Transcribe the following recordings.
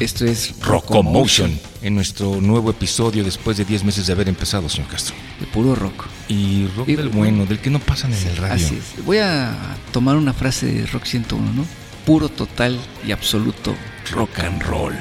Esto es Rockomotion, en nuestro nuevo episodio después de 10 meses de haber empezado, señor Castro. De puro rock. Y rock Y- del bueno, del que no pasan en el radio. Así es. Voy a tomar una frase de Rock 101, ¿no? Puro, total y absoluto rock and roll.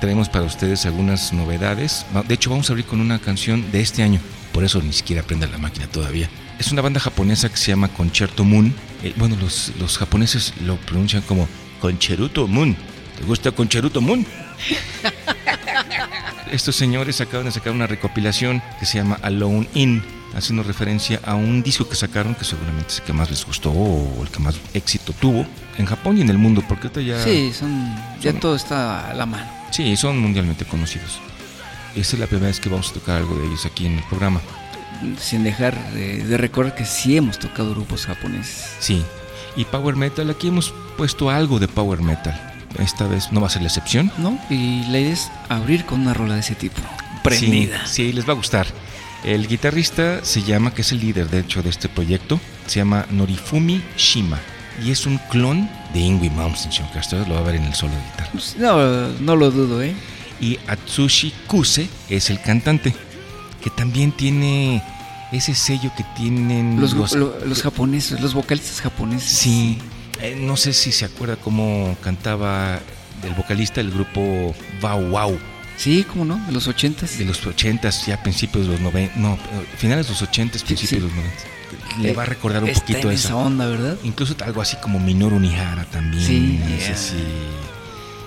Traemos para ustedes algunas novedades. De hecho, vamos a abrir con una canción de este año. Por eso ni siquiera prende la máquina todavía. Es una banda japonesa que se llama Concerto Moon. Eh, bueno, los, los japoneses lo pronuncian como Concheruto Moon. ¿Te gusta Concheruto Moon? Estos señores acaban de sacar una recopilación que se llama Alone In, haciendo referencia a un disco que sacaron que seguramente es el que más les gustó o el que más éxito tuvo en Japón y en el mundo, porque ahorita ya... Sí, son, ya Son- todo está a la mano. Sí, son mundialmente conocidos. Esta es la primera vez que vamos a tocar algo de ellos aquí en el programa. Sin dejar de, de recordar que sí hemos tocado grupos japoneses. Sí. Y Power Metal, aquí hemos puesto algo de Power Metal. Esta vez no va a ser la excepción. ¿No? Y la idea es abrir con una rola de ese tipo. Prendida. Sí, sí, les va a gustar. El guitarrista se llama, que es el líder de hecho de este proyecto, se llama Norifumi Shima. Y es un clon de Ingui Malmsteen, señor Castro. Lo va a ver en el solo de guitarra. Pues, No, no lo dudo, ¿eh? Y Atsushi Kuse es el cantante, que también tiene ese sello que tienen Los, lo- los japoneses, los vocalistas japoneses. Sí, eh, no sé si se acuerda cómo cantaba el vocalista del grupo Wow Wow Sí, ¿cómo no? De los ochentas. de los 80s, ya principios de los 90, no, finales de los 80s, principios sí. de los 90. Le va a recordar un Está poquito en esa. esa onda, ¿verdad? Incluso algo así como Minoru Nihara también. Sí, es yeah. así,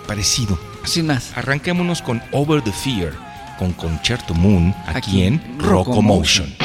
parecido. Sin más. Arranquémonos con Over the Fear, con Concerto Moon, aquí, Aquí en en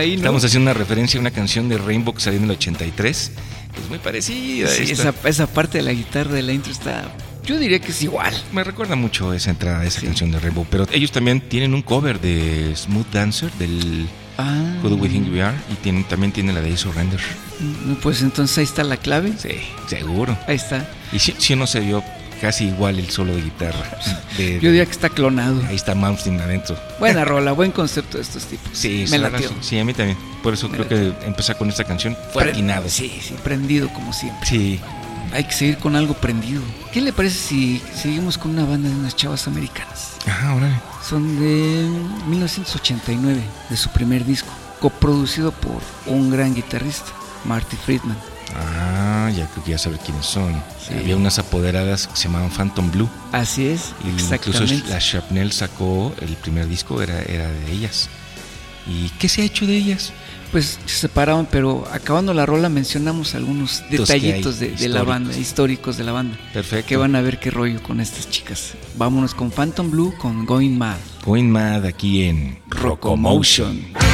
ahí, ¿no? Estamos haciendo una referencia a una canción de Rainbow que salió en el 83. Es muy parecida. Sí, esa, esa parte de la guitarra de la intro está. Yo diría que es igual. Me recuerda mucho esa entrada, esa Sí. canción de Rainbow. Pero ellos también tienen un cover de Smooth Dancer del Ah, Who Do We Think We Are. Y tienen, también tienen la de Surrender. mm, Pues entonces ahí está la clave. Sí, seguro. Ahí está. Y si, si no se vio casi igual el solo de guitarra. De- Yo diría que está clonado. Ahí está Malmsteen adentro. Buena rola, buen concepto de estos tipos. Sí, me la latió. Sí, a mí también. Por eso Me creo que empezar con esta canción fue Pre- atinado. Sí, sí, prendido como siempre. Sí. Hay que seguir con algo prendido. ¿Qué le parece si seguimos con una banda de unas chavas americanas? Ajá, órale. Son de 1989, de su primer disco, coproducido por un gran guitarrista, Marty Friedman. Ah, ya creo que ya saber quiénes son. Sí. Había unas apoderadas que se llamaban Phantom Blue. Así es, Y incluso exactamente. la Shrapnel sacó el primer disco, era, era de ellas. ¿Y qué se ha hecho de ellas? Pues se separaron, pero acabando la rola mencionamos algunos detallitos de, de la banda, históricos de la banda. Perfecto. Que van a ver qué rollo con estas chicas. Vámonos con Phantom Blue, con Going Mad. Going Mad aquí en Rocomotion. Time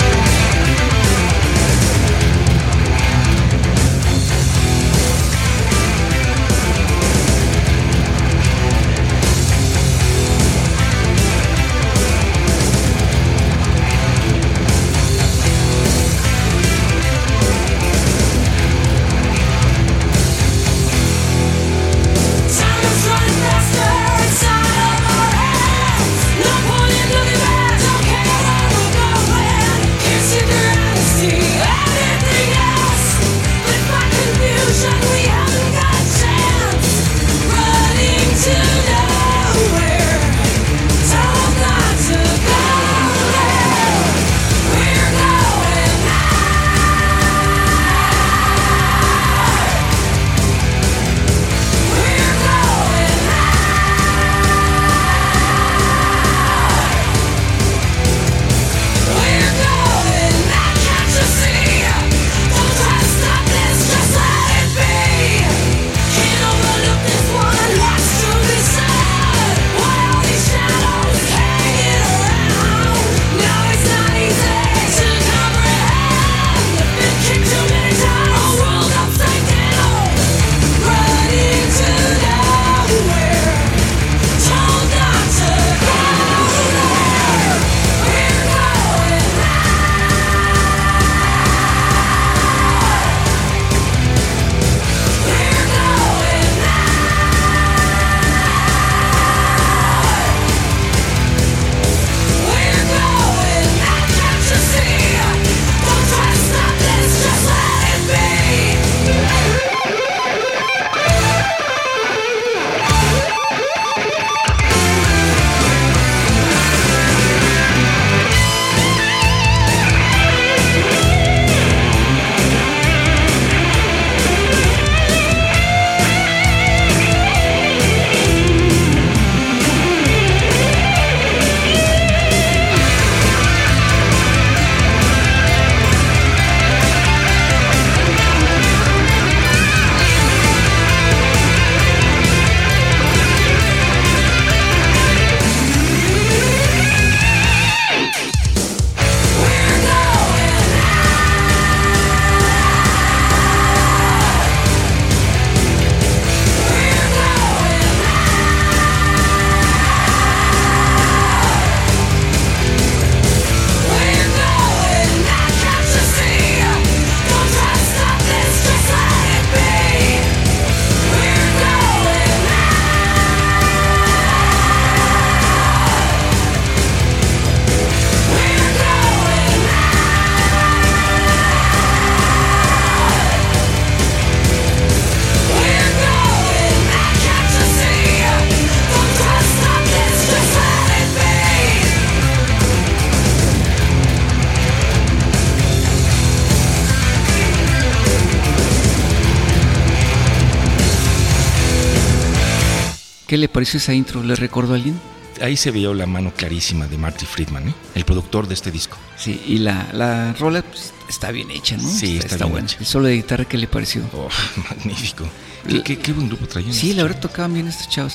¿Qué le pareció esa intro? ¿Le recordó a alguien? Ahí se veía la mano clarísima de Marty Friedman, ¿eh? el productor de este disco. Sí, y la, la rola pues, está bien hecha, ¿no? Sí, está bien hecha. El solo de guitarra, ¿qué le pareció? Oh, magnífico. ¿Qué, qué- qué buen grupo traían. Sí, la verdad tocaban bien estos chavos.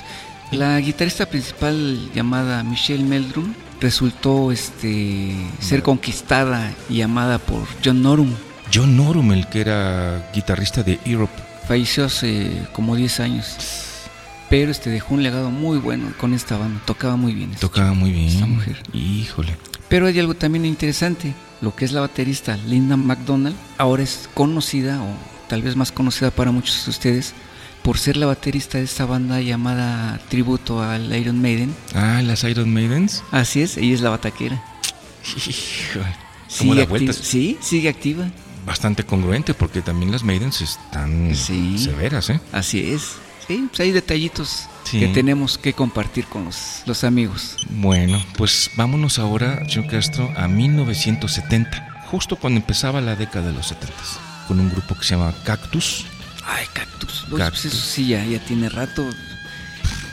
La guitarrista principal llamada Michelle Meldrum resultó este, ser conquistada y amada por John Norum. John Norum, el que era guitarrista de Europe. Falleció hace como 10 años. Pero este dejó un legado muy bueno con esta banda. Tocaba muy bien. esta Tocaba muy bien. Esta mujer. Híjole. Pero hay algo también interesante. Lo que es la baterista Linda McDonald ahora es conocida, o tal vez más conocida para muchos de ustedes, por ser la baterista de esta banda llamada Tributo al Iron Maiden. Ah, las Iron Maidens. Así es, ella es la bataquera. Híjole. Sigue acti- vueltas. Sí, sigue activa. Bastante congruente porque también las Maidens están Sí. severas, ¿eh? Así es. Sí, pues hay detallitos Sí. que tenemos que compartir con los, los amigos. Bueno, pues vámonos ahora, señor Castro, a 1970, justo cuando empezaba la década de los 70, con un grupo que se llama Cactus. Ay, Cactus. Cactus. pues eso sí, ya, ya tiene rato.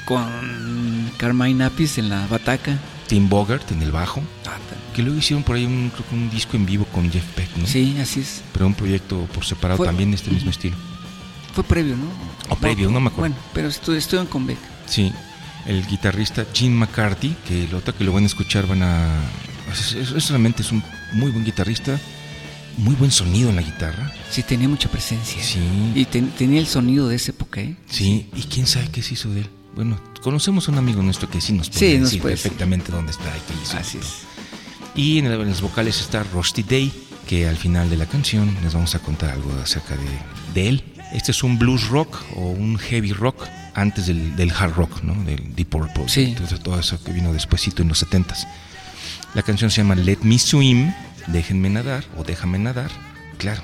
Con Carmine Apis en la bataca. Tim Bogart en el bajo, Ah, que luego hicieron por ahí un, creo que un disco en vivo con Jeff Beck, ¿no? Sí, así es. Pero un proyecto por separado Fue- también de este mismo estilo. Fue previo, ¿no? O previo, no me acuerdo. Bueno, pero estu- estuvieron con Beck. Sí, el guitarrista Gene McCarthy, que lo otro que lo van a escuchar van a... Es, realmente es un muy buen guitarrista, muy buen sonido en la guitarra. Sí, tenía mucha presencia. Sí. Y ten- tenía el sonido de esa época, ¿eh? Sí, y quién sabe qué se hizo de él. Bueno, conocemos a un amigo nuestro que sí nos puede Sí, nos decir puede perfectamente dónde está y qué hizo. Así es. Y en, el- en las vocales está Rusty Day, que al final de la canción les vamos a contar algo acerca de, de él. Este es un blues rock o un heavy rock antes del, del hard rock, ¿no? Del Deep Purple. Sí. Entonces, todo eso que vino despuesito en los 70s. La canción se llama Let Me Swim, Déjenme nadar o Déjame nadar. Claro,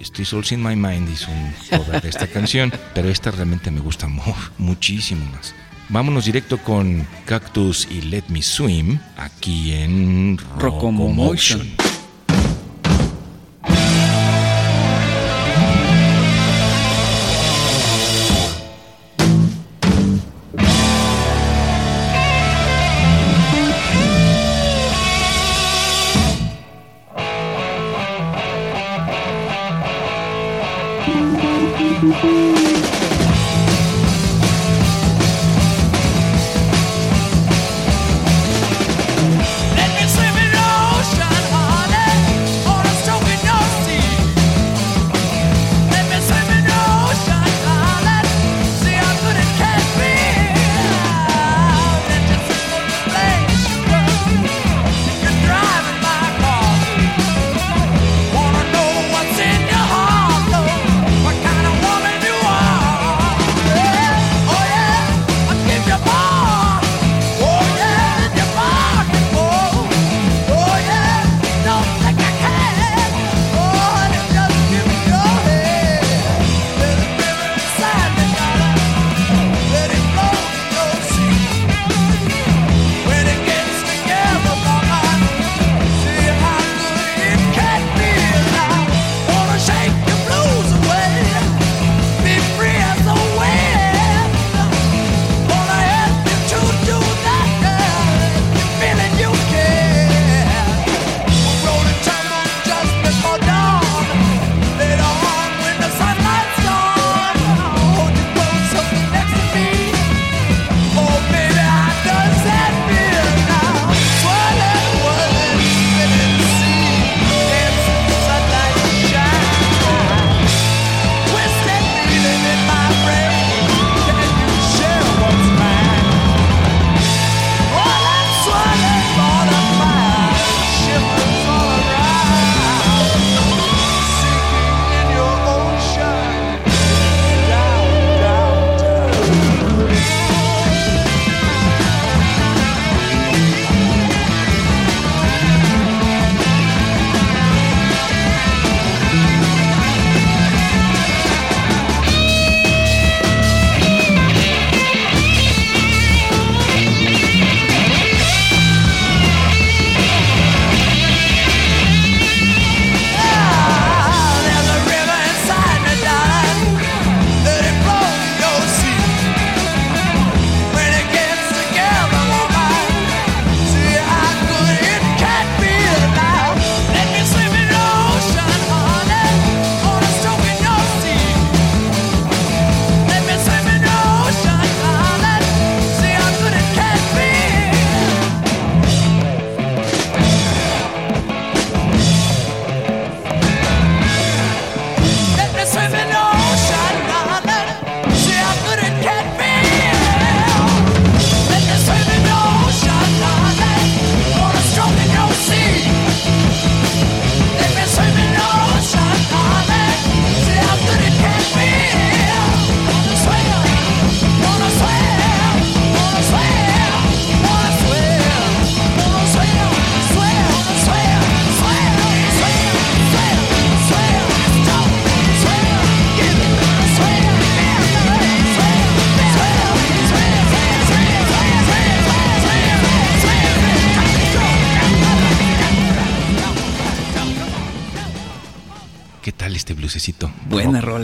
Estoy Souls in My Mind hizo un cover de esta canción, pero esta realmente me gusta mu- muchísimo más. Vámonos directo con Cactus y Let Me Swim aquí en Rocomotion. Rocomotion.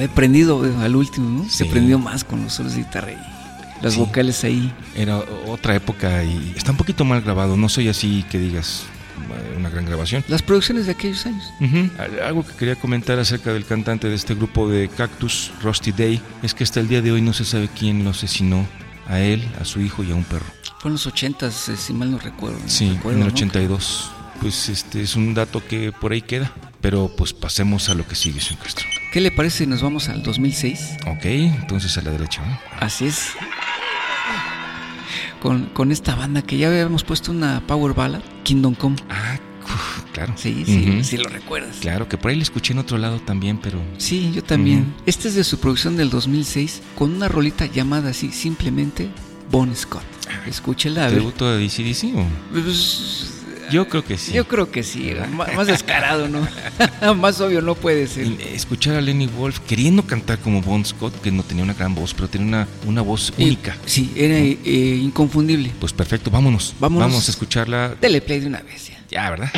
He prendido eh, al último, ¿no? Se prendió más con los solos de guitarra y las Sí. vocales ahí. Era otra época y está un poquito mal grabado. No soy así que digas eh, una gran grabación. Las producciones de aquellos años. Algo que quería comentar acerca del cantante de este grupo de Cactus, Rusty Day, es que hasta el día de hoy no se sabe quién lo asesinó. A él, a su hijo y a un perro. Fue en los ochentas, eh, si mal no recuerdo. no Sí, recuerdo, en el ¿no? 82. Pues este es un dato que por ahí queda. Pero pues pasemos a lo que sigue, señor Castro. ¿Qué le parece si nos vamos al 2006? Ok, entonces a la derecha. ¿no? Así es. Con, con esta banda que ya habíamos puesto una power ballad, Kingdom Come. Ah, uf, claro. Sí, sí, Ujú. sí lo recuerdas. Claro, que por ahí lo escuché en otro lado también, pero Sí, yo también. Ujú. Este es de su producción del 2006 con una rolita llamada así, simplemente Bon Scott. Escúchela. a ver. ¿tributo a DCDC o? Pues, Yo creo que sí. Yo creo que sí, más descarado, ¿no? más obvio no puede ser. Escuchar a Lenny Wolf queriendo cantar como Bon Scott, que no tenía una gran voz, pero tenía una, una voz Y- única. sí, era eh, inconfundible. Pues perfecto, vámonos. Vámonos. Vamos a escucharla. Dele play de una vez ya. Ya, ¿verdad?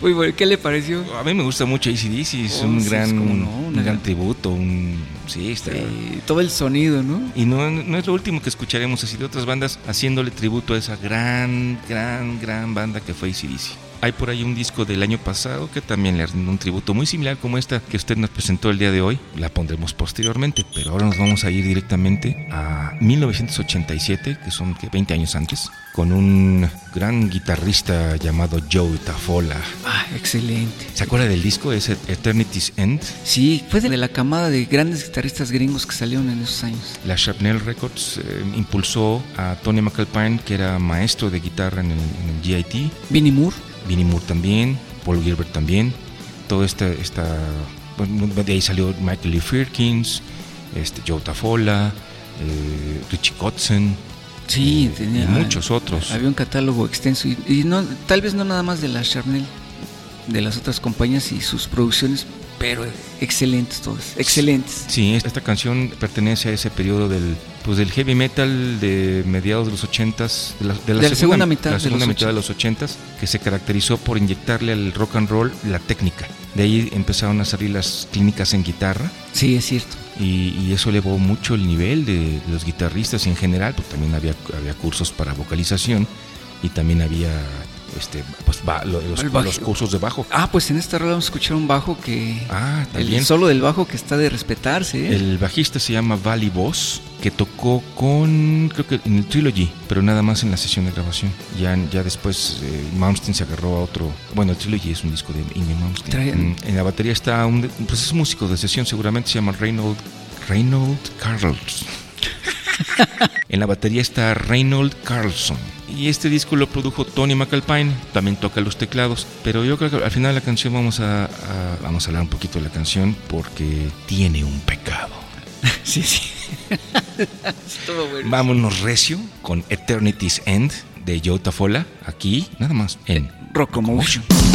Muy bueno. ¿Qué le pareció? A mí me gusta mucho ACDC, es Oh, un sí, es gran, como no, un gran tributo, un... Sí, está... Eh, todo el sonido, ¿no? Y no, no es lo último que escucharemos así de otras bandas haciéndole tributo a esa gran, gran, gran banda que fue ACDC. Hay por ahí un disco del año pasado que también le rinde un tributo muy similar como esta que usted nos presentó el día de hoy. La pondremos posteriormente, pero ahora nos vamos a ir directamente a 1987, que son ¿qué? 20 años antes, con un gran guitarrista llamado Joe Tafola. Ah, excelente. ¿Se acuerda del disco? Es Eternity's End. Sí, fue de la camada de grandes guitarristas gringos que salieron en esos años. La Shrapnel Records eh, impulsó a Tony McAlpine, que era maestro de guitarra en el, en el GIT, Vinnie Moore. Vinnie Moore también, Paul Gilbert también. Todo esta, esta bueno, de ahí salió Michael Lee Firkins, este, Joe Tafola, eh, Richie Kotzen, Sí, eh, tenía- y muchos otros. Había un catálogo extenso y, y no, tal vez no nada más de la Charnel, de las otras compañías y sus producciones, pero excelentes todas, excelentes. Sí, esta canción pertenece a ese periodo del pues del heavy metal de mediados de los 80s, de la, de De la segunda mitad la de segunda mitad de los 80s, que se caracterizó por inyectarle al rock and roll la técnica. De ahí empezaron a salir las clínicas en guitarra Sí, es cierto. y, y eso elevó mucho el nivel de, los guitarristas en general, porque también había, había cursos para vocalización y también había este, pues, lo- los, los cursos de bajo. Ah, pues en esta rola vamos a escuchar un bajo que... Ah, también. el solo del bajo que está de respetarse. ¿eh? El bajista se llama Valley Boss, que tocó con, creo que en el Trilogy, pero nada más en la sesión de grabación. Ya, ya después eh, Malmsteen se agarró a otro. Bueno, el Trilogy es un disco de Inge Malmsteen. Trae- Mm, En la batería está un, pues es un músico de sesión, seguramente se llama Reynold, Reynold Carls. en la batería está Reynold Carlson. Y este disco lo produjo Tony McAlpine, también toca los teclados. Pero yo creo que al final de la canción vamos a, a- vamos a hablar un poquito de la canción porque tiene un pecado. Sí, sí. Bueno. Vámonos recio con Eternity's End de Joe Tafola, aquí nada más en Rocomotion. Thank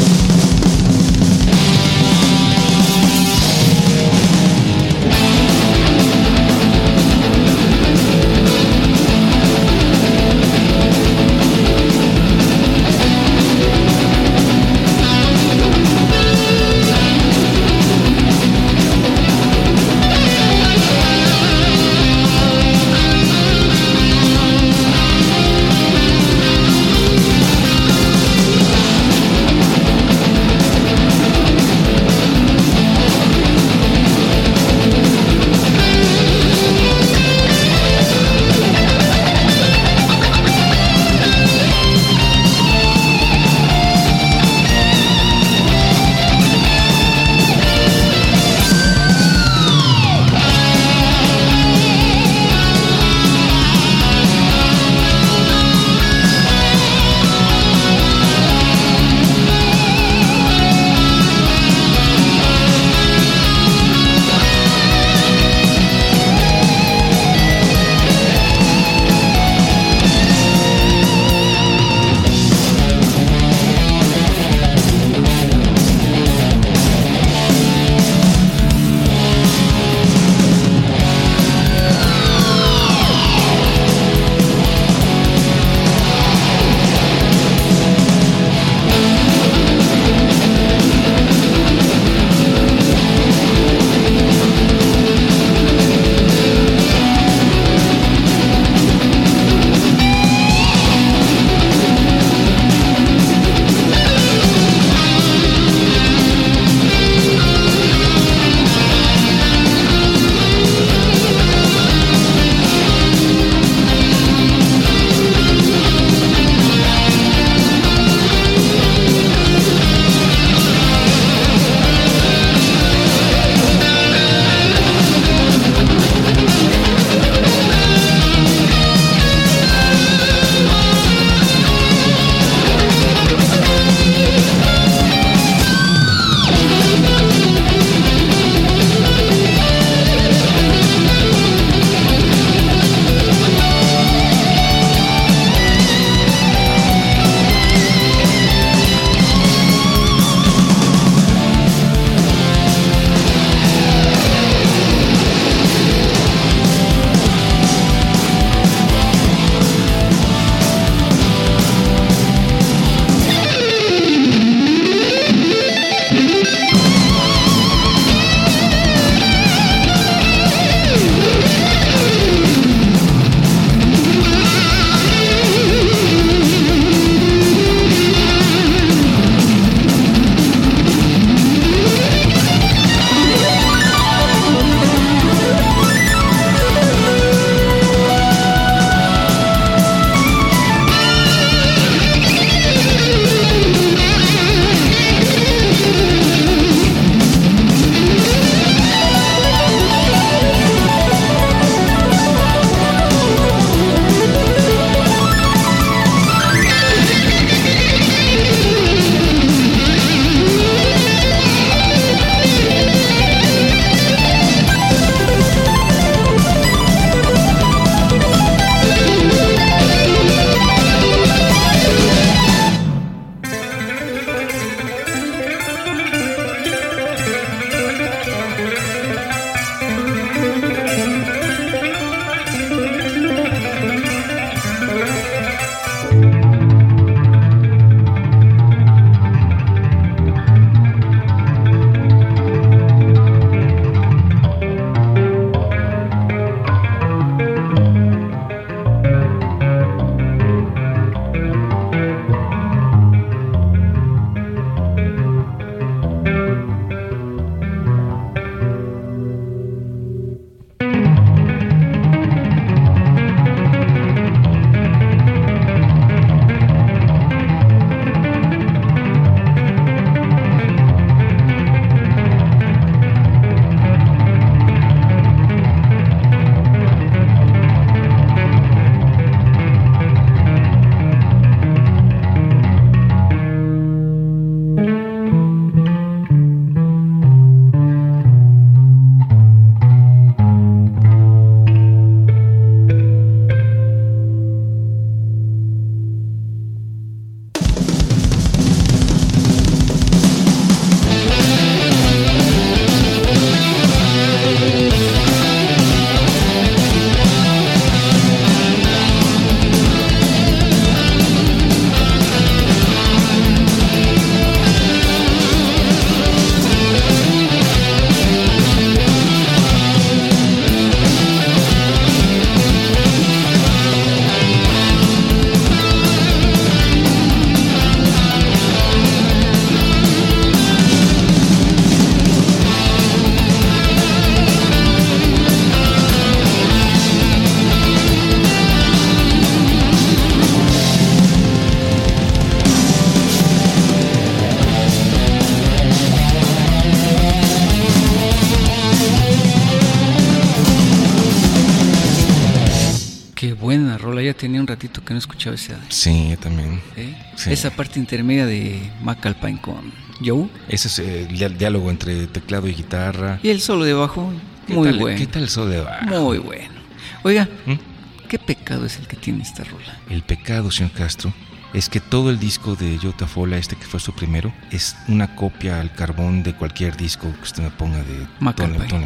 esa parte intermedia de McAlpine con Joe. Ese es el diálogo entre teclado y guitarra. Y el solo de bajo, ¿Qué muy tal, bueno. ¿Qué tal el sol de bajo? Muy bueno. Oiga, ¿Mm? ¿qué pecado es el que tiene esta rola? El pecado, señor Castro, es que todo el disco de Jota Fola, este que fue su primero, es una copia al carbón de cualquier disco que usted me ponga de McAlpine. Tony.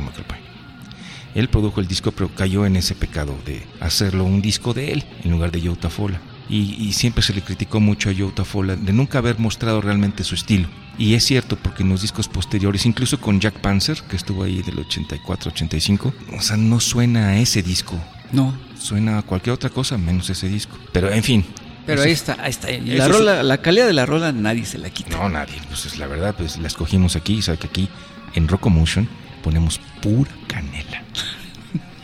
Él produjo el disco, pero cayó en ese pecado de hacerlo un disco de él en lugar de Jota Fola. Y, y siempre se le criticó mucho a Jota Fola de nunca haber mostrado realmente su estilo. Y es cierto, porque en los discos posteriores, incluso con Jack Panzer, que estuvo ahí del 84-85, o sea, no suena a ese disco. No, Suena a cualquier otra cosa menos ese disco. Pero en fin. pero ahí está, ahí está. La, rola, la calidad de la rola nadie se la quita. No, nadie. Pues es la verdad, pues la escogimos aquí. y Sabe que aquí en Rocomotion ponemos pura canela.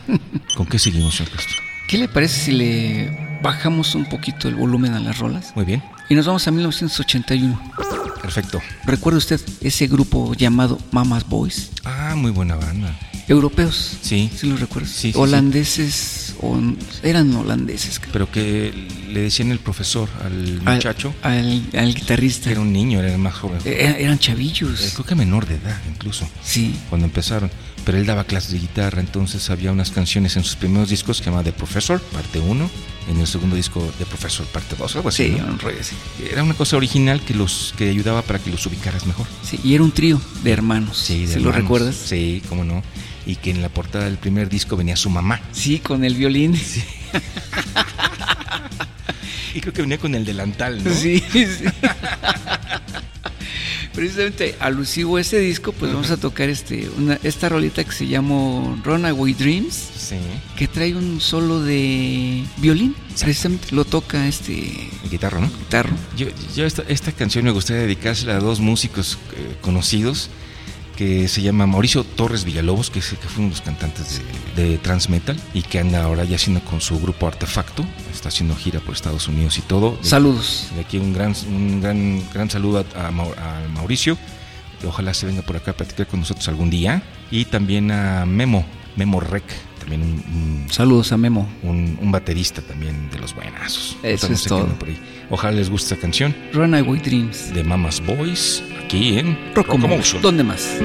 ¿Con qué seguimos, señor Castro? ¿Qué le parece si le bajamos un poquito el volumen a las rolas? Muy bien. Y nos vamos a 1981. Perfecto. ¿Recuerda usted ese grupo llamado Mama's Boys? Ah, muy buena banda. Europeos. Sí. ¿Sí los recuerdas? Sí, sí, Holandeses. o- eran holandeses. creo. Pero que le decían el profesor al muchacho. Al, al guitarrista. era un niño, era el más joven. Eh, eran Eh, chavillos. Creo que menor de edad incluso. Sí. Cuando empezaron. Pero él daba clases de guitarra, entonces había unas canciones en sus primeros discos que se llama The Professor, parte 1, en el segundo disco The Professor, parte 2, algo así. Sí, ¿no? un rollo así. Era una cosa original que los que ayudaba para que los ubicaras mejor. Sí, y era un trío de hermanos. Sí, de ¿Se lo hermanos. recuerdas? Sí, cómo no. Y que en la portada del primer disco venía su mamá. Sí, con el violín. Y creo que venía con el delantal, ¿no? Sí, sí. Precisamente alusivo a este disco, pues vamos a tocar este, una, esta rolita que se llamó Runaway Dreams, Sí. que trae un solo de violín. Precisamente lo toca este Guitarra, ¿no? guitarro. Yo, yo esta, esta canción me gustaría dedicársela a dos músicos eh, conocidos que se llama Mauricio Torres Villalobos, que, fue uno de los cantantes de, de Trans Metal y que anda ahora ya haciendo con su grupo Artefacto, está haciendo gira por Estados Unidos y todo. De- Saludos. De aquí un gran, un gran, gran saludo a, a Mau- a Mauricio. Ojalá se venga por acá a platicar con nosotros algún día. Y también a Memo, Memo Rec, también un, un- Saludos a Memo. un- un baterista también de los buenazos. Eso es todo. anda por ahí. Ojalá les guste esta canción Runaway Dreams. de Mamas Boys aquí en Rocomotion. Rocomotion. ¿Dónde más?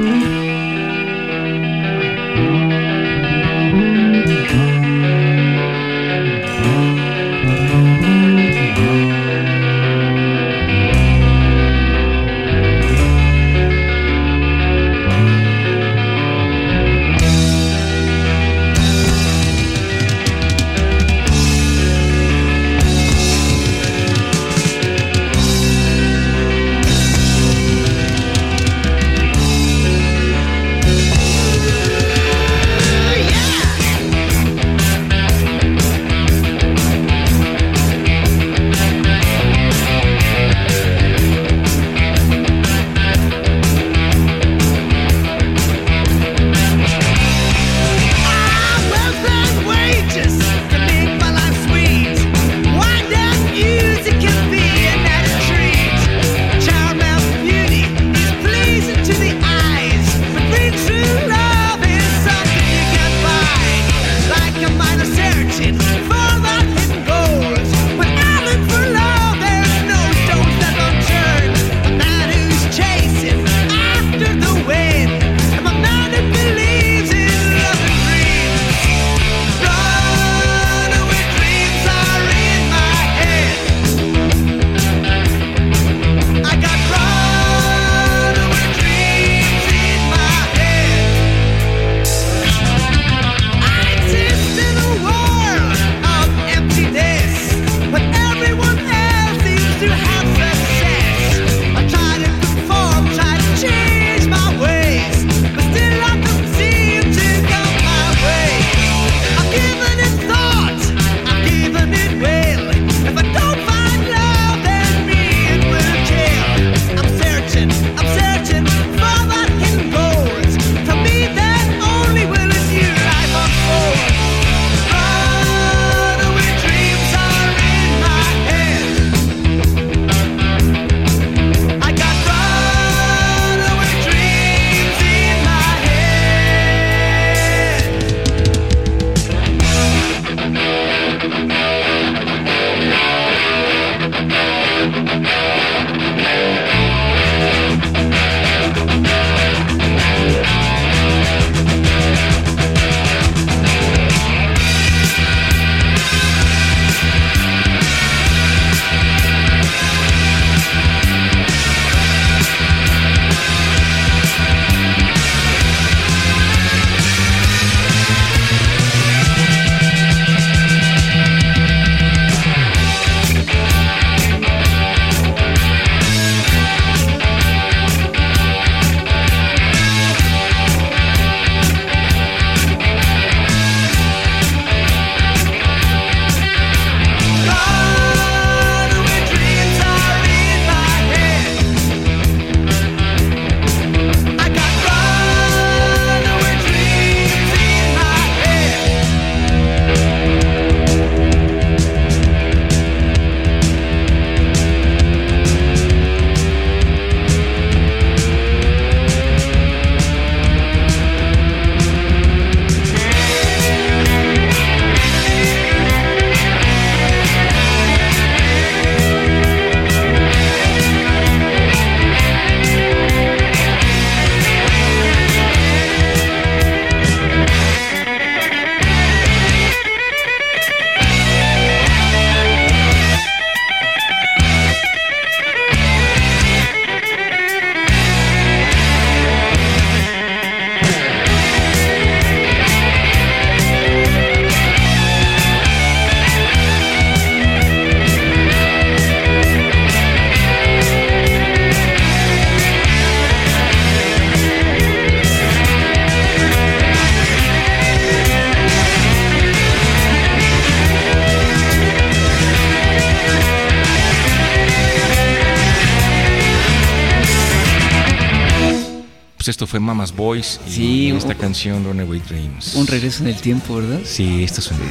Fue Mama's Boys. Y Sí, esta un- canción, Runaway Dreams. Un regreso en el tiempo, ¿verdad? Sí, esto suena,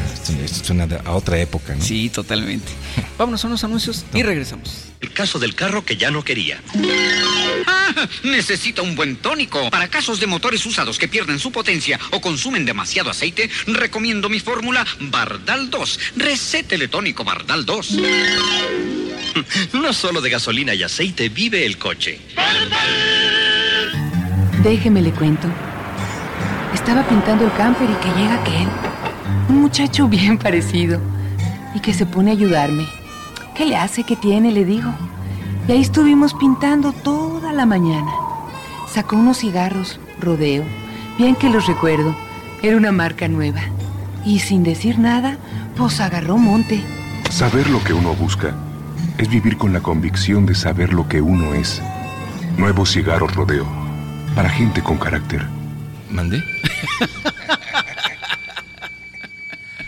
esto suena a otra época, ¿no? Sí, totalmente. Vámonos a unos anuncios y regresamos. El caso del carro que ya no quería. Ah, necesita un buen tónico. Para casos de motores usados que pierden su potencia o consumen demasiado aceite, recomiendo mi fórmula Bardal 2. Recétele tónico Bardal 2. No solo de gasolina y aceite vive el coche. Déjeme le cuento. Estaba pintando el camper y que llega aquel. Un muchacho bien parecido. Y que se pone a ayudarme. ¿Qué le hace? ¿Qué tiene? Le digo. Y ahí estuvimos pintando toda la mañana. Sacó unos cigarros, rodeo. Bien que los recuerdo. Era una marca nueva. Y sin decir nada, pues agarró monte. Saber lo que uno busca es vivir con la convicción de saber lo que uno es. Nuevos cigarros rodeo. Para gente con carácter. ¿Mandé?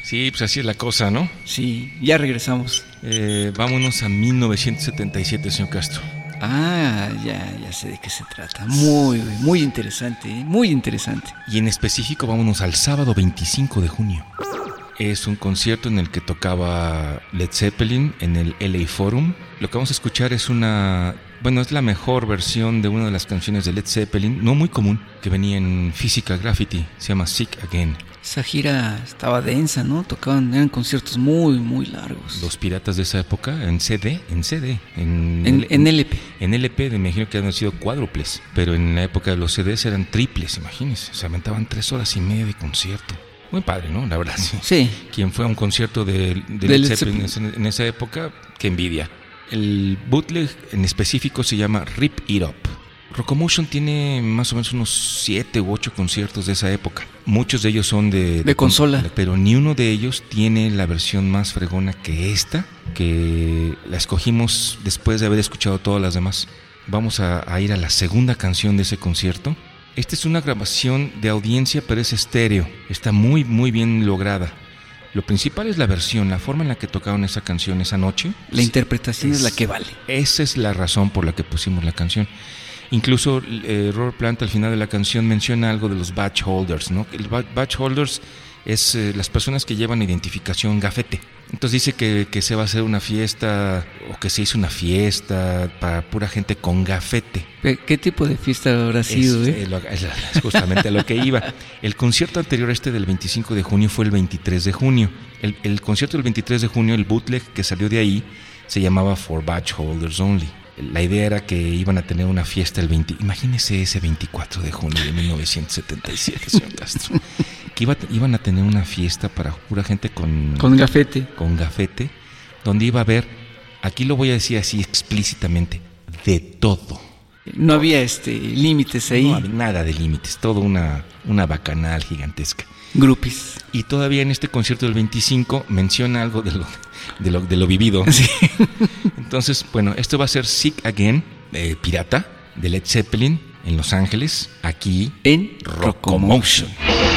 sí, pues así es la cosa, ¿no? Sí, ya regresamos. Eh, vámonos a 1977, señor Castro. Ah, ya, ya sé de qué se trata. Muy, muy interesante, ¿eh? muy interesante. Y en específico vámonos al sábado 25 de junio. Es un concierto en el que tocaba Led Zeppelin en el LA Forum. Lo que vamos a escuchar es una, bueno, es la mejor versión de una de las canciones de Led Zeppelin, no muy común, que venía en Physical Graffiti, se llama Sick Again. Esa gira estaba densa, ¿no? Tocaban, eran conciertos muy, muy largos. Los piratas de esa época en CD, en CD, en, En, en LP. En LP me imagino que han sido cuádruples, pero en la época de los CDs eran triples, imagínense. Se aventaban tres horas y media de concierto. Muy padre, ¿no? La verdad, sí. Sí. Quien fue a un concierto de, de De Led Zeppelin en, esa época, qué envidia. El bootleg en específico se llama Rip It Up. Rocomotion tiene más o menos unos siete u ocho conciertos de esa época. Muchos de ellos son de, De consola. pero ni uno de ellos tiene la versión más fregona que esta, que la escogimos después de haber escuchado todas las demás. Vamos a, a ir a la segunda canción de ese concierto. Esta es una grabación de audiencia, pero es estéreo. Está muy, muy bien lograda. Lo principal es la versión, la forma en la que tocaron esa canción esa noche. La interpretación es, la que vale. Esa es la razón por la que pusimos la canción. Incluso eh, Robert Plant al final de la canción menciona algo de los badge holders, ¿no? El ba- badge holders es eh, las personas que llevan identificación gafete. Entonces dice que, que se va a hacer una fiesta o que se hizo una fiesta para pura gente con gafete. ¿Qué, tipo de fiesta habrá sido, Es, eh? eh, es justamente a lo que iba. El concierto anterior a este del 25 de junio fue el 23 de junio. El, el concierto del 23 de junio, el bootleg que salió de ahí, se llamaba For Badge Holders Only. La idea era que iban a tener una fiesta el 20. Imagínese ese 24 de junio de 1977, señor Castro. Que iba- iban a tener una fiesta para pura gente con, Con gafete. con gafete, donde iba a haber, aquí lo voy a decir así explícitamente, de todo. No había este límites ahí. No había nada de límites, todo una, una bacanal gigantesca. Grupis. Y todavía en este concierto del 25 menciona algo de lo, de lo, de lo vivido. Sí. Entonces, bueno, esto va a ser Sick Again, eh, Pirata, de Led Zeppelin, en Los Ángeles, aquí En Rocomotion. Thank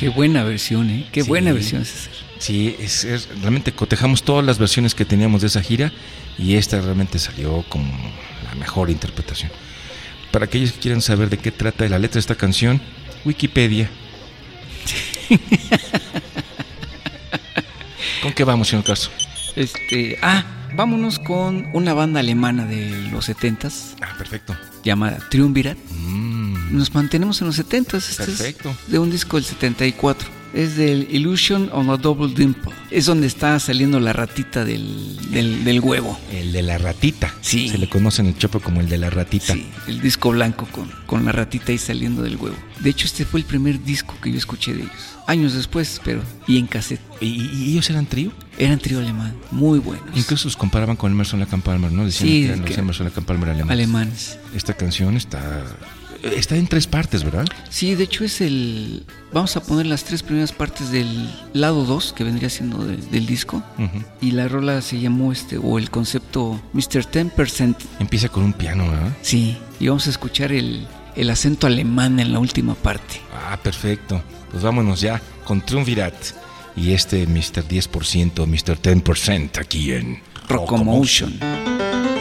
Qué buena versión, ¿eh? Qué Sí. buena versión, César. Sí, es, es- realmente cotejamos todas las versiones que teníamos de esa gira y esta realmente salió como la mejor interpretación. Para aquellos que quieran saber de qué trata la letra de esta canción, Wikipedia. ¿Con qué vamos, señor Carso? Este, ah, vámonos con una banda alemana de los 70s Ah, perfecto. llamada Triumvirat. Mm, Nos mantenemos en los 70s. Este Perfecto. es de un disco del 74. Es del Illusion on a Double Dimple. Es donde está saliendo la ratita del, del, del huevo. el de la ratita. Sí. Se le conoce en el chopo como el de la ratita. Sí, el disco blanco con, con la ratita ahí saliendo del huevo. De hecho, este fue el primer disco que yo escuché de ellos. Años después, pero y en cassette. ¿Y, y ellos eran trío? Eran trío alemán, muy buenos. Incluso los comparaban con Emerson and Palmer, ¿no? Decían Sí, que eran que- los Emerson Palmer alemanes. alemanes. Esta canción está está en tres partes, ¿verdad? Sí, de hecho es el... Vamos a poner las tres primeras partes del lado 2, que vendría siendo de- del disco. Y la rola se llamó este, o el concepto Mr. 10%. Empieza con un piano, ¿verdad? Sí, y vamos a escuchar el, el acento alemán en la última parte. Ah, perfecto. Pues vámonos ya con Triumvirat y este Mr. 10%, Mr. 10% aquí en Rocomotion. Thank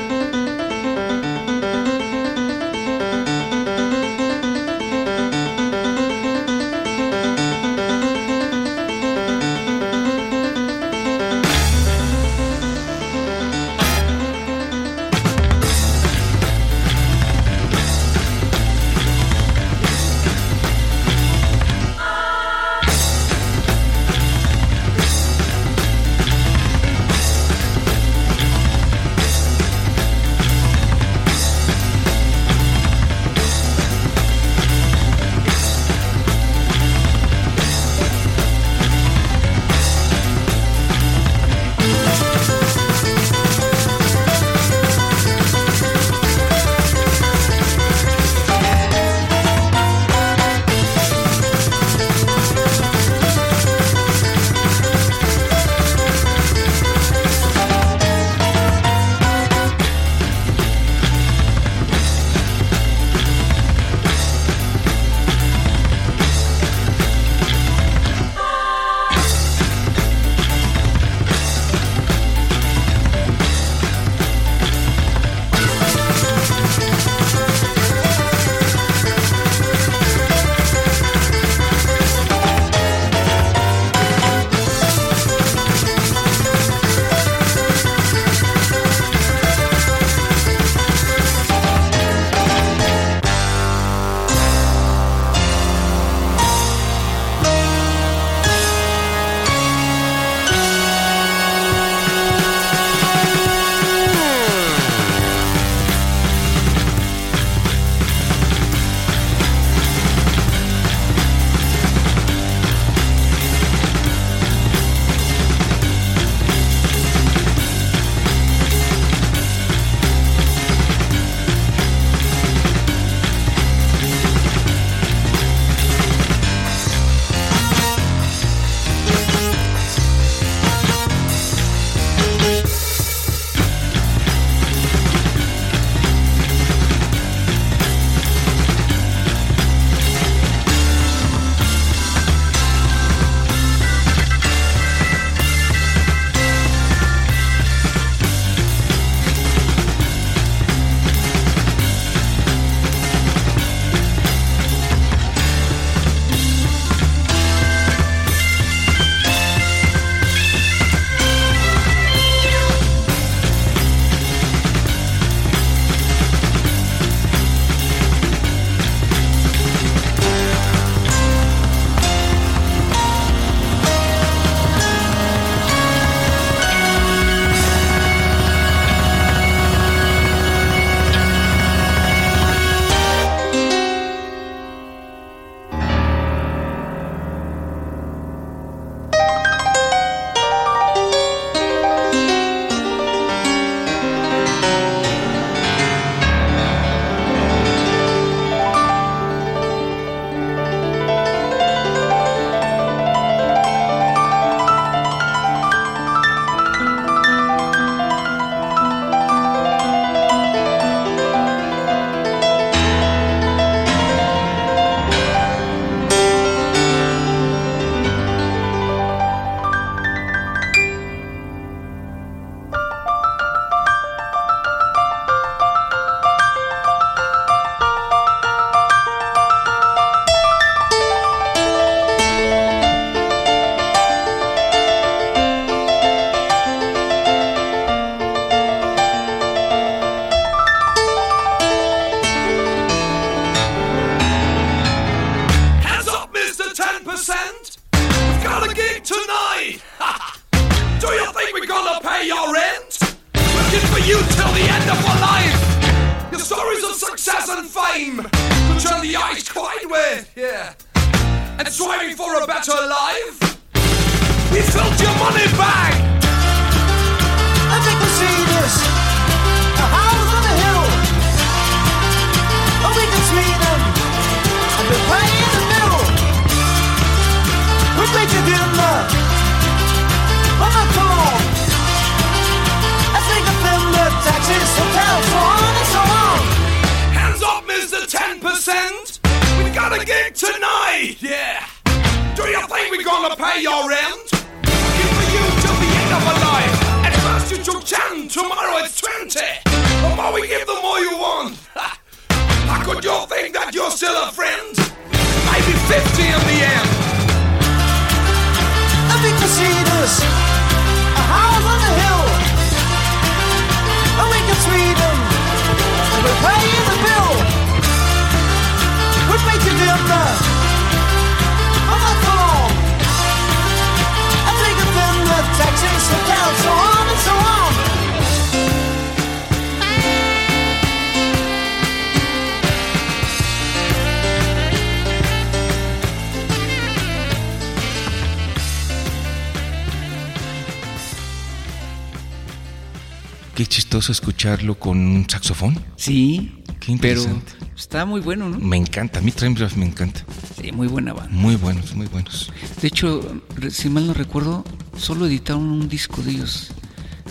está muy bueno, ¿no? Me encanta, a mí Tremblaf me encanta. Sí, muy buena banda. Muy buenos, muy buenos. De hecho, si mal no recuerdo, solo editaron un disco de ellos.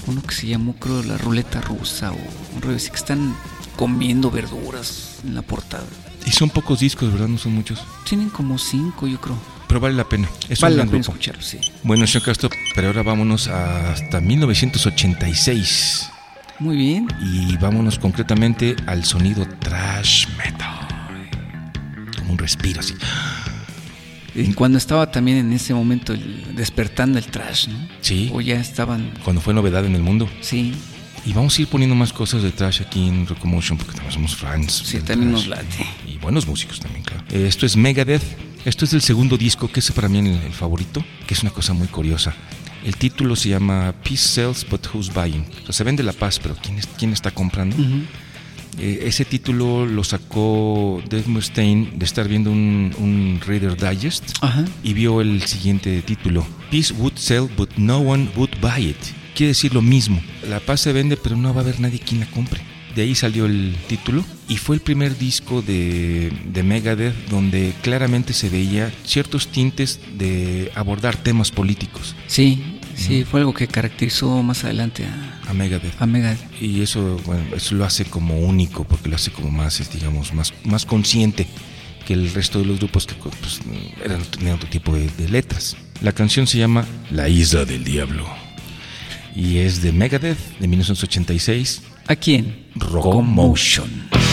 Uno que se llamó, creo, La Ruleta Rusa o un así que están comiendo verduras en la portada. Y son pocos discos, ¿verdad? No son muchos. Tienen como cinco, yo creo. Pero vale la pena. Es vale un la pena grupo. escucharlo, sí. Bueno, señor Castro, pero ahora vámonos hasta 1986. Muy bien. Y vámonos concretamente al sonido trash respiro así. Y cuando estaba también en ese momento el- despertando el trash, ¿no? Sí. O ya estaban, Cuando fue novedad en el mundo. sí, Y vamos a ir poniendo más cosas de trash aquí en Recomotion porque también somos fans. sí, también trash. nos late. Y buenos músicos también, claro. Eh, Esto es Megadeth. Esto es del segundo disco, que es para mí el, el favorito, que es una cosa muy curiosa. El título se llama Peace Sells, but Who's Buying? O sea, se vende la paz, pero ¿quién, es, quién está comprando? Ujú. Eh, ese título lo sacó Dave Mustaine de estar viendo un, un Reader Digest Ajá. y vio el siguiente título. Peace would sell, but no one would buy it. Quiere decir lo mismo. La paz se vende, pero no va a haber nadie quien la compre. De ahí salió el título y fue el primer disco de, de Megadeth donde claramente se veía ciertos tintes de abordar temas políticos Sí, sí, fue algo que caracterizó más adelante a, a Megadeth. a Megadeth. Y eso, bueno, eso lo hace como único, porque lo hace como más, digamos, más, más consciente que el resto de los grupos que pues, eran, tenían otro tipo de, de letras. La canción se llama La Isla del Diablo. Y es de Megadeth, de 1986, ¿A quién? Rockmotion. Thank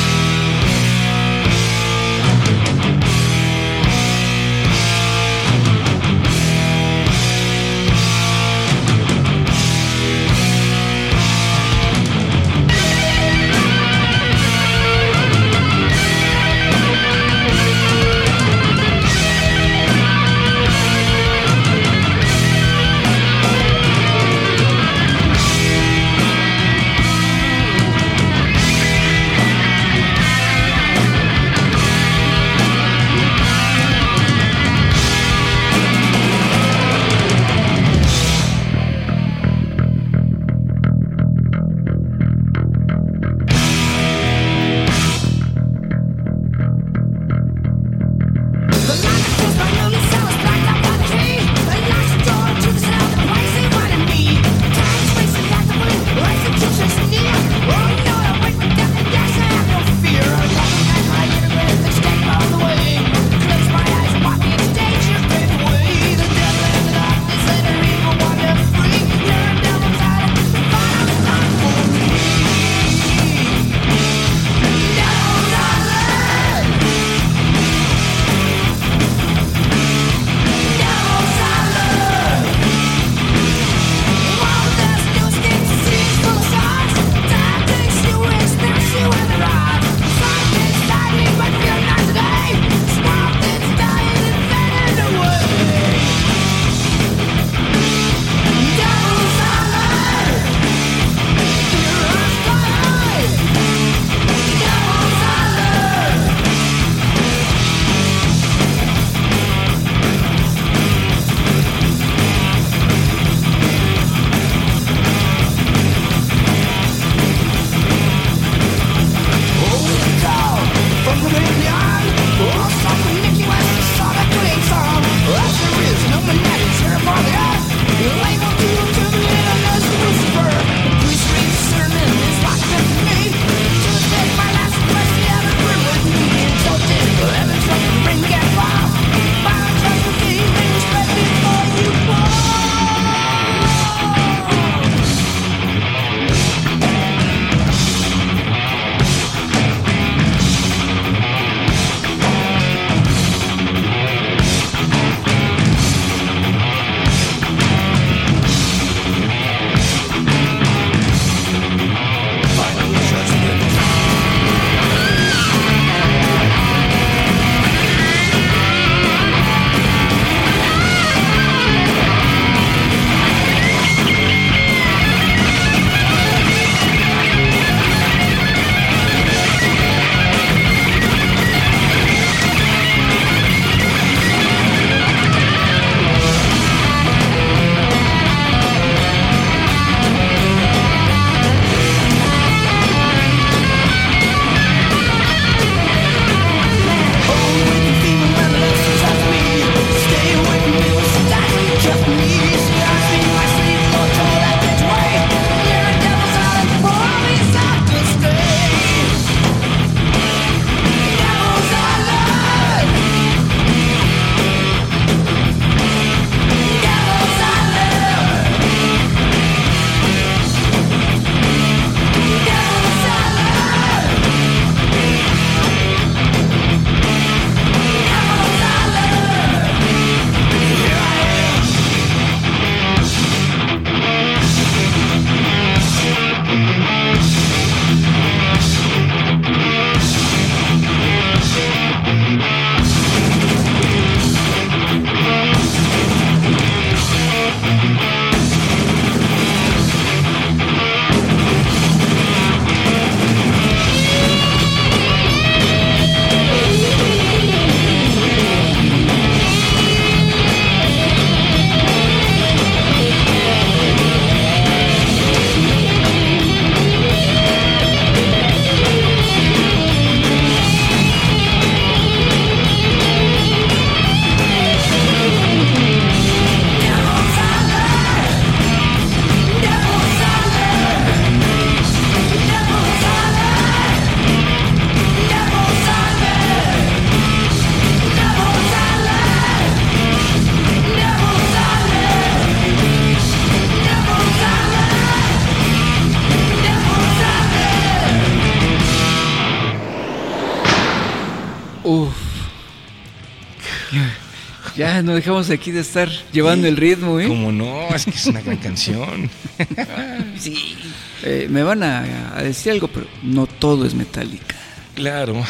Ya no dejamos aquí de estar llevando el ritmo, ¿eh? Como no, es que es una gran canción. Sí. Eh, me van a, a decir algo, pero no todo es metálica. Claro.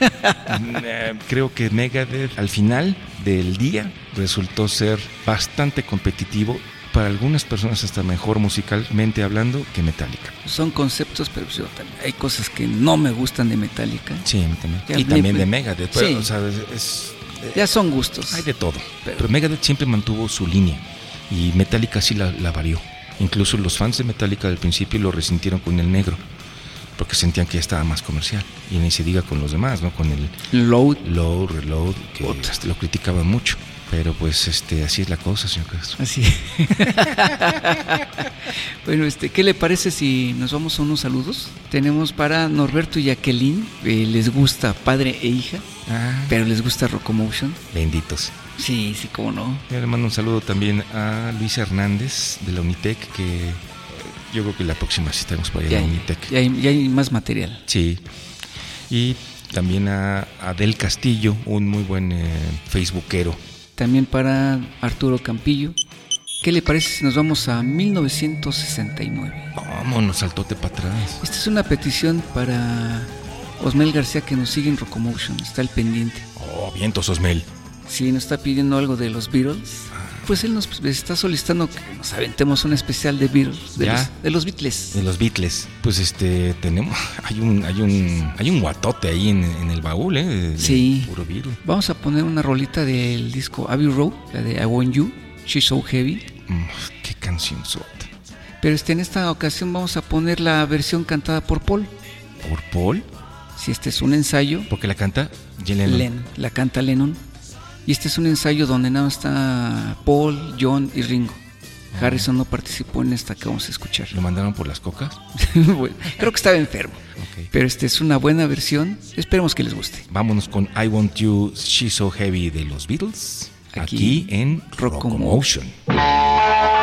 Eh, Creo que Megadeth al final del día resultó ser bastante competitivo. Para algunas personas hasta mejor musicalmente hablando que Metallica. Son conceptos, pero yo también- hay cosas que no me gustan de Metallica. Sí, también. Y también me- de Megadeth. pero, Sí. o sea, es- es- Ya son gustos. hay de todo. Pero- Megadeth siempre mantuvo su línea. Y Metallica sí la, la varió. Incluso los fans de Metallica al principio lo resintieron con el negro. Porque sentían que ya estaba más comercial. Y ni se diga con los demás, ¿no? Con el Load. Load, Reload, que este, lo criticaban mucho. Pero pues este así es la cosa, señor Castro. Así. bueno, este, ¿qué le parece si nos vamos a unos saludos? Tenemos para Norberto y Jacqueline, eh, les gusta padre e hija, Ah, pero les gusta Rocomotion. benditos. Sí, sí, cómo no. Yo le mando un saludo también a Luis Hernández de la Unitec, que yo creo que la próxima sí estaremos por allá Ya en la Unitec. ya hay- ya hay más material. Sí. Y también a Adel Castillo, un muy buen eh, facebookero. También para Arturo Campillo. ¿Qué le parece si nos vamos a 1969? Vámonos, saltote para atrás. Esta es una petición para Osmel García que nos sigue en Rocomotion, está al pendiente. Oh, vientos, Osmel. Si nos está pidiendo algo de los Beatles, pues él nos está solicitando que nos aventemos un especial de Beatles, de, los, de los Beatles. De los Beatles. Pues este, tenemos, hay un, hay un, hay un guatote ahí en, en el baúl, ¿eh? de- Sí. Puro Beatle. Vamos a poner una rolita del disco Abbey Road, la de I Want You, She's So Heavy. Mm, qué canción sota. Pero este, en esta ocasión vamos a poner la versión cantada por Paul. ¿Por Paul? Si este es un ensayo, Porque la canta Lennon. Len, la canta Lennon. Y este es un ensayo donde nada más está Paul, John y Ringo. Harrison no participó en esta que vamos a escuchar. ¿Lo mandaron por las cocas? Bueno, creo que estaba enfermo. Pero este es una buena versión. Esperemos que les guste. Vámonos con I Want You, She's So Heavy de los Beatles. Aquí, Aquí, en Rocomotion. Rocomotion.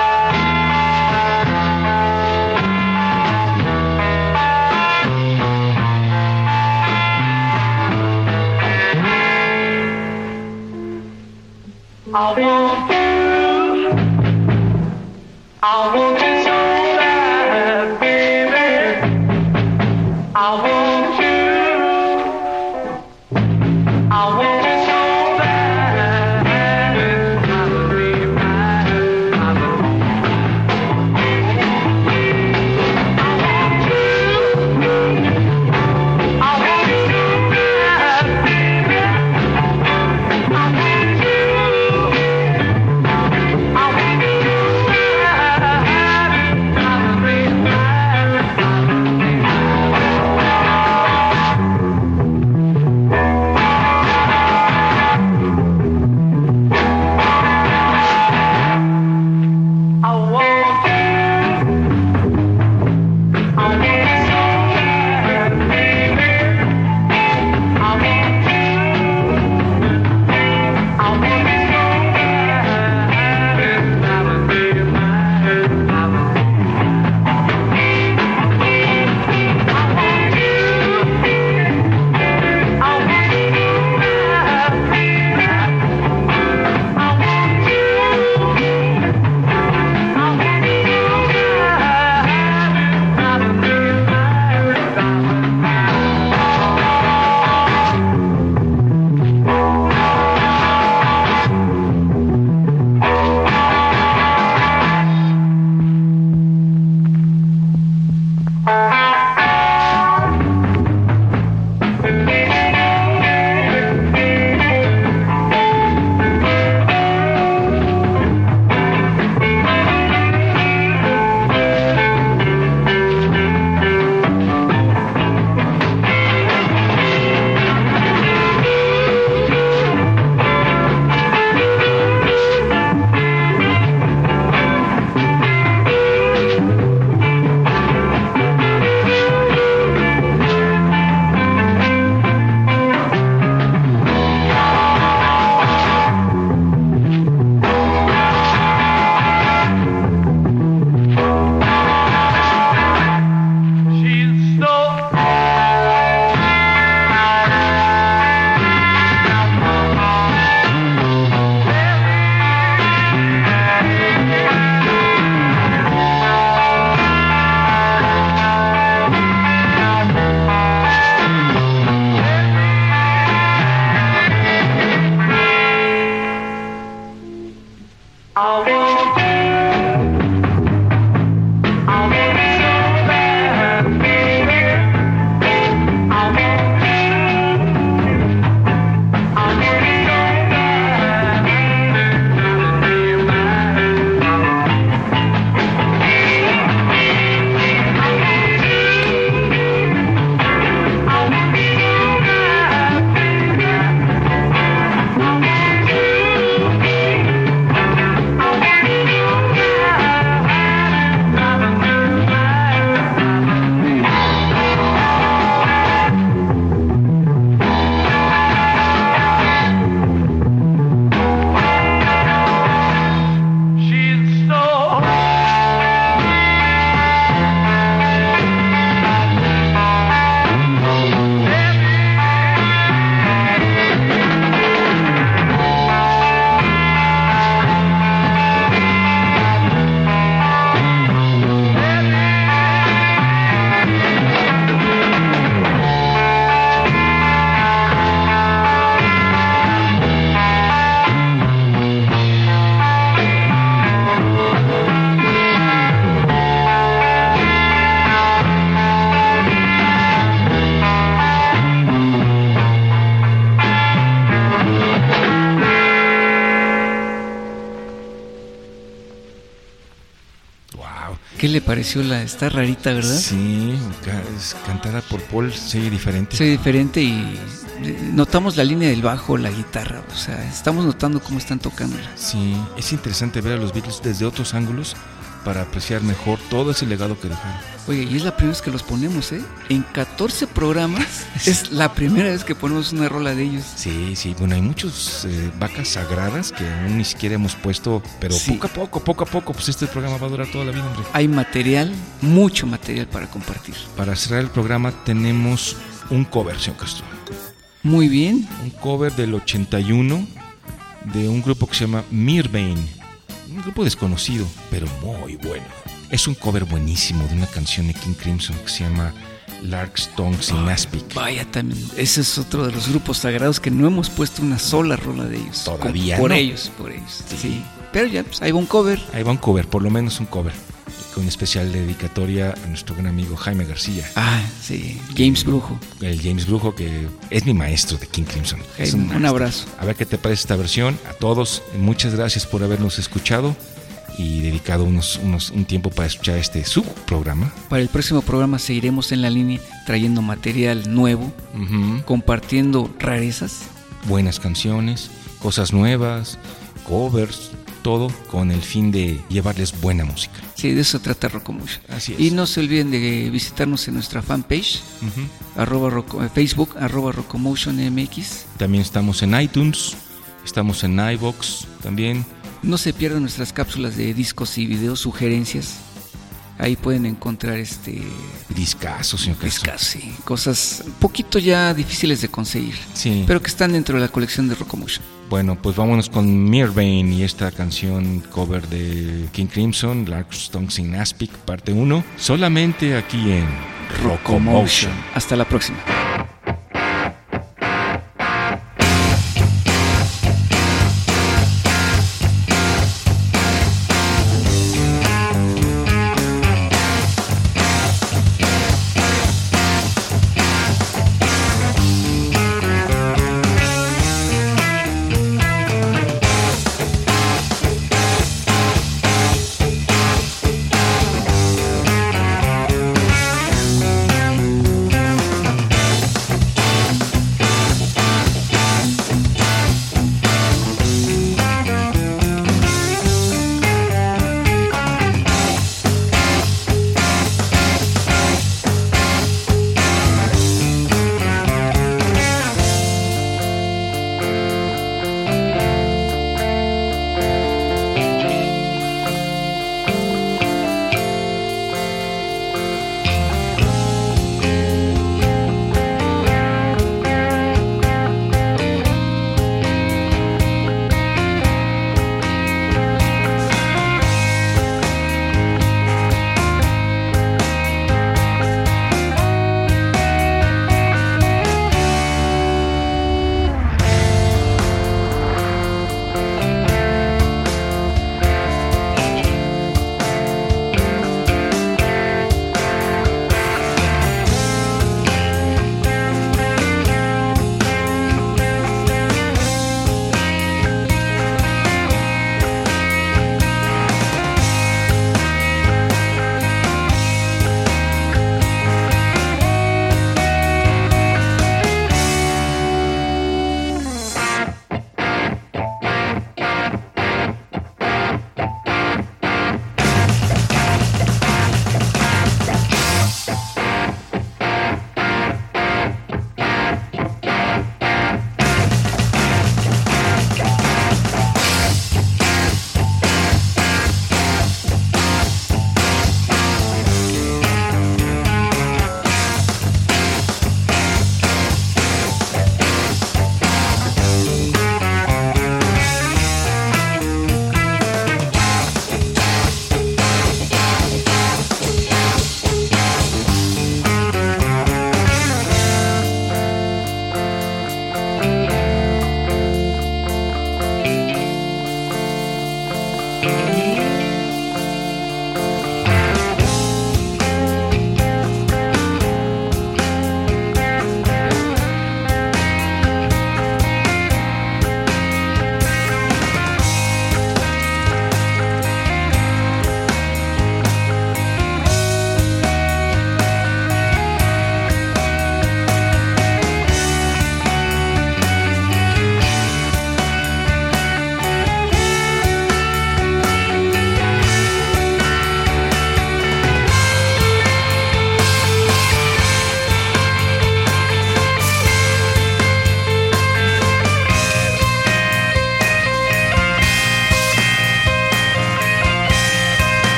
I le pareció la está rarita, verdad? Sí, es cantada por Paul, se oye diferente. Soy diferente y eh, notamos la línea del bajo, la guitarra, o sea, estamos notando cómo están tocándola. Sí, es interesante ver a los Beatles desde otros ángulos para apreciar mejor todo ese legado que dejaron. Oye, y es la primera vez que los ponemos, ¿eh? En 14 programas es la primera vez que ponemos una rola de ellos. Sí, sí, bueno, hay muchas vacas sagradas que aún ni siquiera hemos puesto, pero Sí. poco a poco, poco a poco, pues este programa va a durar toda la vida, hombre. Hay material, mucho material para compartir. Para cerrar el programa tenemos un cover, señor Castro. Muy bien, Un cover del 81 de un grupo que se llama Mirvain. Un grupo desconocido, pero muy bueno. Es un cover buenísimo de una canción de King Crimson que se llama Lark's Tongues in Aspic. vaya también. Ese es otro de los grupos sagrados que no hemos puesto una sola rola de ellos. Todavía Por no. ellos, por ellos. Sí. Pero ya, pues ahí va un cover. Ahí va un cover, por lo menos un cover. Con especial dedicatoria a nuestro gran amigo Jaime García. Ah, sí. James Brujo. El James Brujo, que es mi maestro de King Crimson. Un maestro. abrazo. A ver qué te parece esta versión. A todos, muchas gracias por habernos escuchado y dedicado unos, unos, un tiempo para escuchar este subprograma. Para el próximo programa seguiremos en la línea trayendo material nuevo, Ujú. compartiendo rarezas. Buenas canciones, cosas nuevas, covers, todo con el fin de llevarles buena música. Sí, de eso trata Rocomucho. Así es. Y no se olviden de visitarnos en nuestra fanpage, Ujú. arroba Roco- eh, Facebook, arroba Rocomotion MX. También estamos en iTunes, estamos en iVox también. No se pierdan nuestras cápsulas de discos y videos, sugerencias. Ahí pueden encontrar este Discaso, señor discos, sí, cosas un poquito ya difíciles de conseguir, Sí. pero que están dentro de la colección de Rocomotion. Bueno, pues vámonos con Mirvain y esta canción cover de King Crimson, Lark's Tongues in Aspic, parte 1, solamente aquí en Rocomotion. Hasta la próxima.